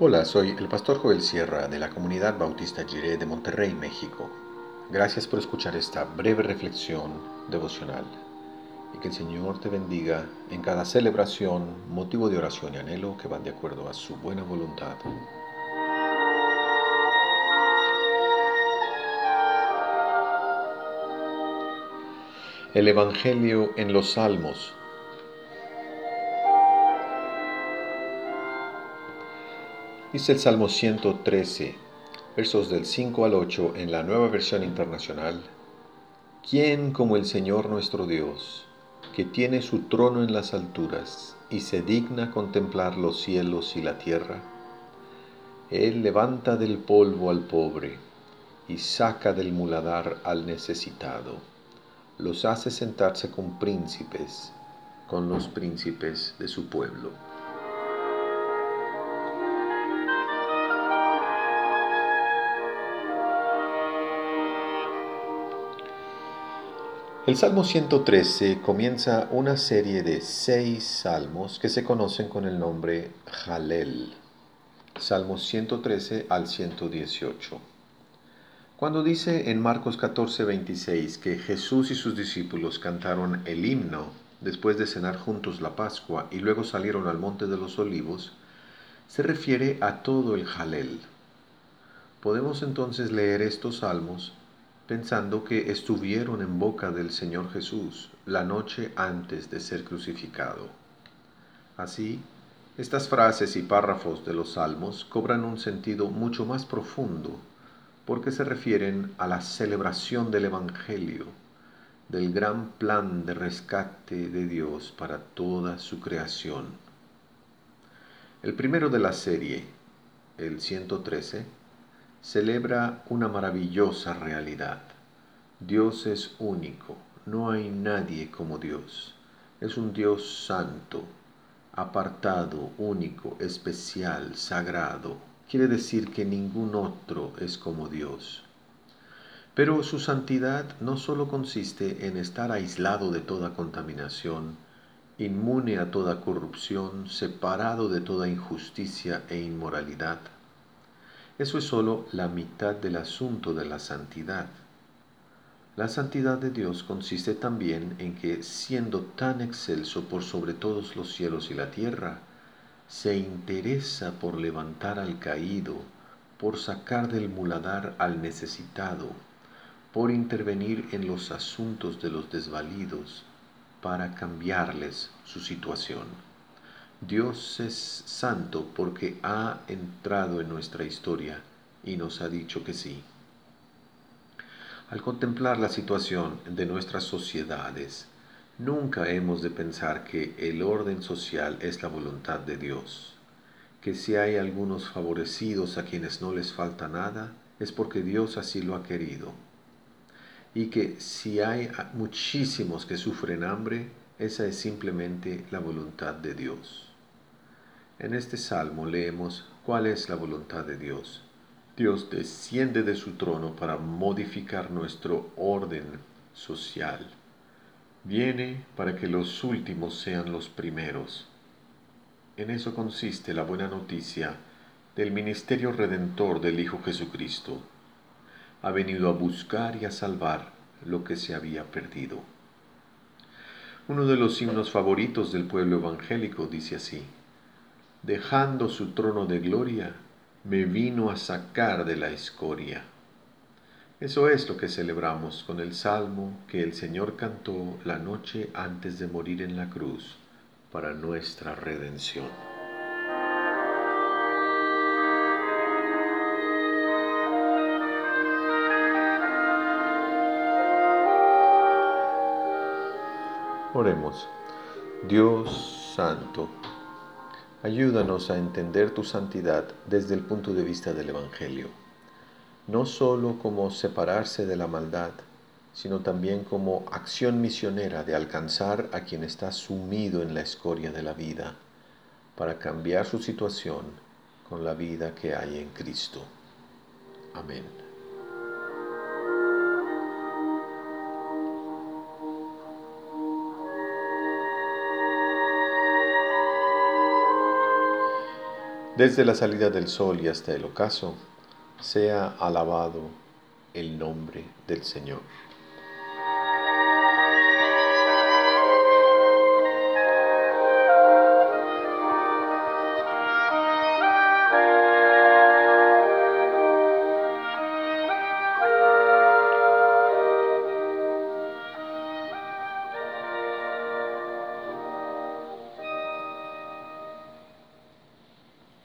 Hola, soy el pastor Joel Sierra de la comunidad bautista Jiré de Monterrey, México. Gracias por escuchar esta breve reflexión devocional y que el Señor te bendiga en cada celebración, motivo de oración y anhelo que van de acuerdo a su buena voluntad. El Evangelio en los Salmos. Dice el Salmo 113, versos del 5 al 8 en la nueva versión internacional. ¿Quién como el Señor nuestro Dios, que tiene su trono en las alturas y se digna contemplar los cielos y la tierra? Él levanta del polvo al pobre y saca del muladar al necesitado los hace sentarse con príncipes, con los príncipes de su pueblo. El Salmo 113 comienza una serie de seis salmos que se conocen con el nombre Jalel. Salmos 113 al 118. Cuando dice en Marcos 14, 26 que Jesús y sus discípulos cantaron el himno después de cenar juntos la Pascua y luego salieron al monte de los olivos, se refiere a todo el jalel. Podemos entonces leer estos salmos pensando que estuvieron en boca del Señor Jesús la noche antes de ser crucificado. Así, estas frases y párrafos de los salmos cobran un sentido mucho más profundo porque se refieren a la celebración del Evangelio, del gran plan de rescate de Dios para toda su creación. El primero de la serie, el 113, celebra una maravillosa realidad. Dios es único, no hay nadie como Dios. Es un Dios santo, apartado, único, especial, sagrado, quiere decir que ningún otro es como Dios. Pero su santidad no solo consiste en estar aislado de toda contaminación, inmune a toda corrupción, separado de toda injusticia e inmoralidad. Eso es solo la mitad del asunto de la santidad. La santidad de Dios consiste también en que, siendo tan excelso por sobre todos los cielos y la tierra, se interesa por levantar al caído, por sacar del muladar al necesitado, por intervenir en los asuntos de los desvalidos, para cambiarles su situación. Dios es santo porque ha entrado en nuestra historia y nos ha dicho que sí. Al contemplar la situación de nuestras sociedades, Nunca hemos de pensar que el orden social es la voluntad de Dios, que si hay algunos favorecidos a quienes no les falta nada, es porque Dios así lo ha querido, y que si hay muchísimos que sufren hambre, esa es simplemente la voluntad de Dios. En este salmo leemos cuál es la voluntad de Dios. Dios desciende de su trono para modificar nuestro orden social viene para que los últimos sean los primeros. En eso consiste la buena noticia del ministerio redentor del Hijo Jesucristo. Ha venido a buscar y a salvar lo que se había perdido. Uno de los himnos favoritos del pueblo evangélico dice así, dejando su trono de gloria, me vino a sacar de la escoria. Eso es lo que celebramos con el salmo que el Señor cantó la noche antes de morir en la cruz para nuestra redención. Oremos. Dios Santo, ayúdanos a entender tu santidad desde el punto de vista del Evangelio no sólo como separarse de la maldad, sino también como acción misionera de alcanzar a quien está sumido en la escoria de la vida, para cambiar su situación con la vida que hay en Cristo. Amén. Desde la salida del sol y hasta el ocaso, sea alabado el nombre del Señor.